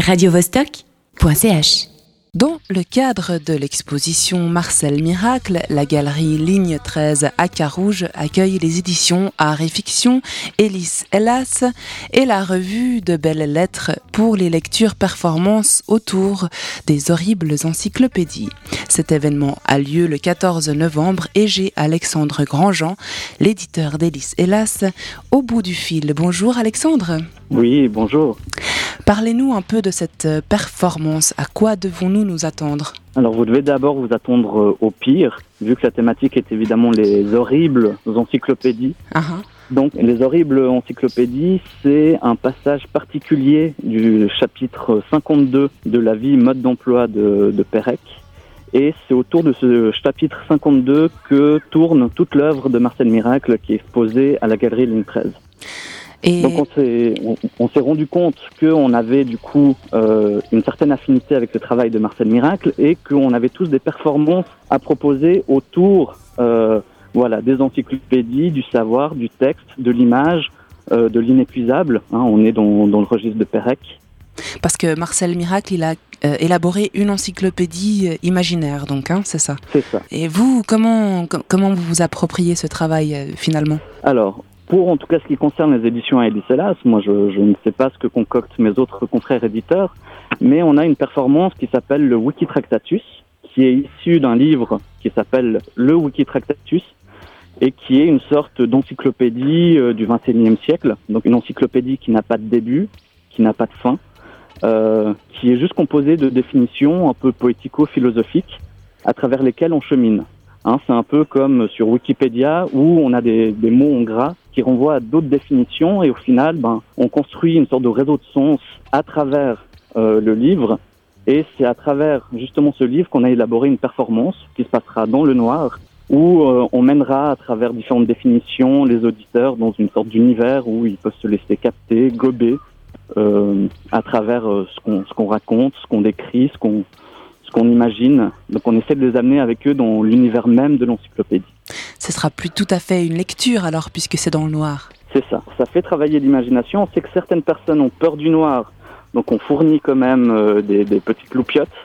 radiovostok.ch Dans le cadre de l'exposition Marcel Miracle, la galerie Ligne 13 à Carouge accueille les éditions Art et Fiction Hélas Hélas et la revue de belles lettres pour les lectures performances autour des horribles encyclopédies. Cet événement a lieu le 14 novembre et j'ai Alexandre Grandjean, l'éditeur d'Hélas Hélas, au bout du fil. Bonjour Alexandre. Oui, bonjour. Parlez-nous un peu de cette euh, performance. À quoi devons-nous nous attendre? Alors, vous devez d'abord vous attendre euh, au pire, vu que la thématique est évidemment les horribles encyclopédies. Ah, ah. Donc, les horribles encyclopédies, c'est un passage particulier du chapitre 52 de la vie mode d'emploi de, de Pérec. Et c'est autour de ce chapitre 52 que tourne toute l'œuvre de Marcel Miracle qui est exposée à la galerie Ligne 13. Et Donc on s'est on, on s'est rendu compte qu'on avait du coup euh, une certaine affinité avec le travail de Marcel Miracle et qu'on avait tous des performances à proposer autour euh, voilà des encyclopédies, du savoir, du texte, de l'image, euh, de l'inépuisable. Hein, on est dans, dans le registre de Pérec. parce que Marcel Miracle, il a euh, élaboré une encyclopédie euh, imaginaire, donc, hein, c'est ça. C'est ça. Et vous, comment, com- comment vous vous appropriez ce travail euh, finalement? Alors, pour en tout cas ce qui concerne les éditions à moi je, je ne sais pas ce que concoctent mes autres confrères éditeurs, mais on a une performance qui s'appelle le Wikitractatus, qui est issu d'un livre qui s'appelle le Wikitractatus et qui est une sorte d'encyclopédie euh, du XXIe siècle, donc une encyclopédie qui n'a pas de début, qui n'a pas de fin, euh, qui est juste composée de définitions un peu poético-philosophiques à travers lesquelles on chemine. Hein, c'est un peu comme sur Wikipédia où on a des, mots en gras qui renvoient à d'autres définitions et au final, ben, on construit une sorte de réseau de sens à travers euh, le livre. Et c'est à travers justement ce livre qu'on a élaboré une performance qui se passera dans le noir où euh, on mènera à travers différentes définitions les auditeurs dans une sorte d'univers où ils peuvent se laisser capter, gober euh, à travers ce qu'on raconte, ce qu'on décrit, ce qu'on qu'on imagine. Donc on essaie de les amener avec eux dans l'univers même de l'encyclopédie. Ce sera plus tout à fait une lecture alors, puisque c'est dans le noir. C'est ça. Ça fait travailler l'imagination. On sait que certaines personnes ont peur du noir, donc on fournit quand même euh, des, des petites loupiottes.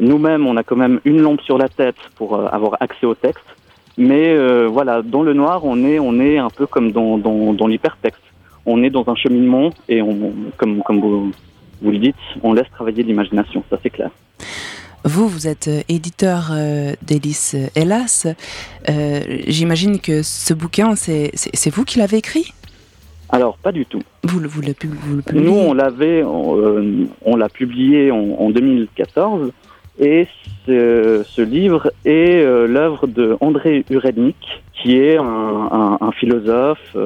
Nous-mêmes, on a quand même une lampe sur la tête pour euh, avoir accès au texte. Mais euh, voilà, dans le noir, on est, on est un peu comme dans, dans, dans l'hypertexte. On est dans un cheminement et on, comme, comme vous, vous le dites, on laisse travailler l'imagination. Ça, c'est clair. Vous, vous êtes euh, éditeur euh, d'Hélice euh, Hélas. Euh, J'imagine que ce bouquin, c'est vous qui l'avez écrit? Alors, pas du tout. vous vous, le, pub- vous le publiez? Nous, on l'avait, on, euh, on l'a publié en, en 2014, et ce, ce livre est l'œuvre de André Urednik, qui est un, un- un philosophe,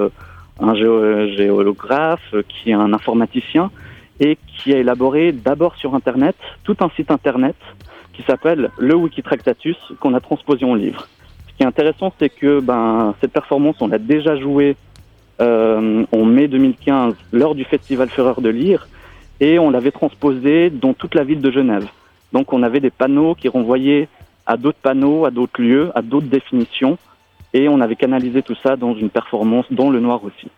un géo- géolographe, qui est un informaticien, et qui a élaboré d'abord sur Internet tout un site Internet qui s'appelle le Wikitractatus, qu'on a transposé en livre. Ce qui est intéressant, c'est que ben, cette performance, on l'a déjà jouée euh, en mai 2015 lors du festival Fureur de lire et on l'avait transposé dans toute la ville de Genève. Donc on avait des panneaux qui renvoyaient à d'autres panneaux, à d'autres lieux, à d'autres définitions et on avait canalisé tout ça dans une performance dans le noir aussi.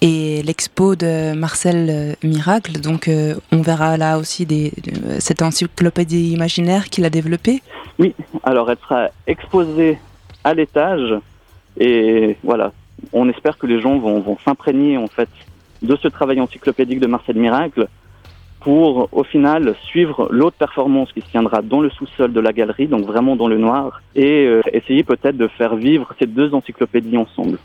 Et l'expo de Marcel euh, Miracle, donc euh, on verra là aussi cette encyclopédie imaginaire qu'il a développée. Alors elle sera exposée à l'étage et voilà, on espère que les gens vont, vont s'imprégner en fait de ce travail encyclopédique de Marcel Miracle pour au final suivre l'autre performance qui se tiendra dans le sous-sol de la galerie, donc vraiment dans le noir, et euh, essayer peut-être de faire vivre ces deux encyclopédies ensemble.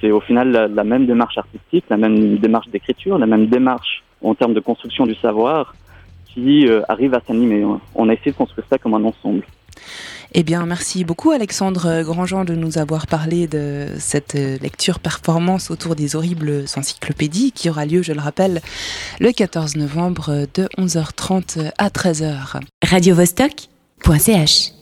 C'est au final la, la même démarche artistique, la même démarche d'écriture, la même démarche en termes de construction du savoir qui euh, arrive à s'animer. On a essayé de construire ça comme un ensemble. Eh bien, merci beaucoup Alexandre Grandjean de nous avoir parlé de cette lecture performance autour des horribles encyclopédies qui aura lieu, je le rappelle, le 14 novembre de 11h30 à 13h. radiovostok.ch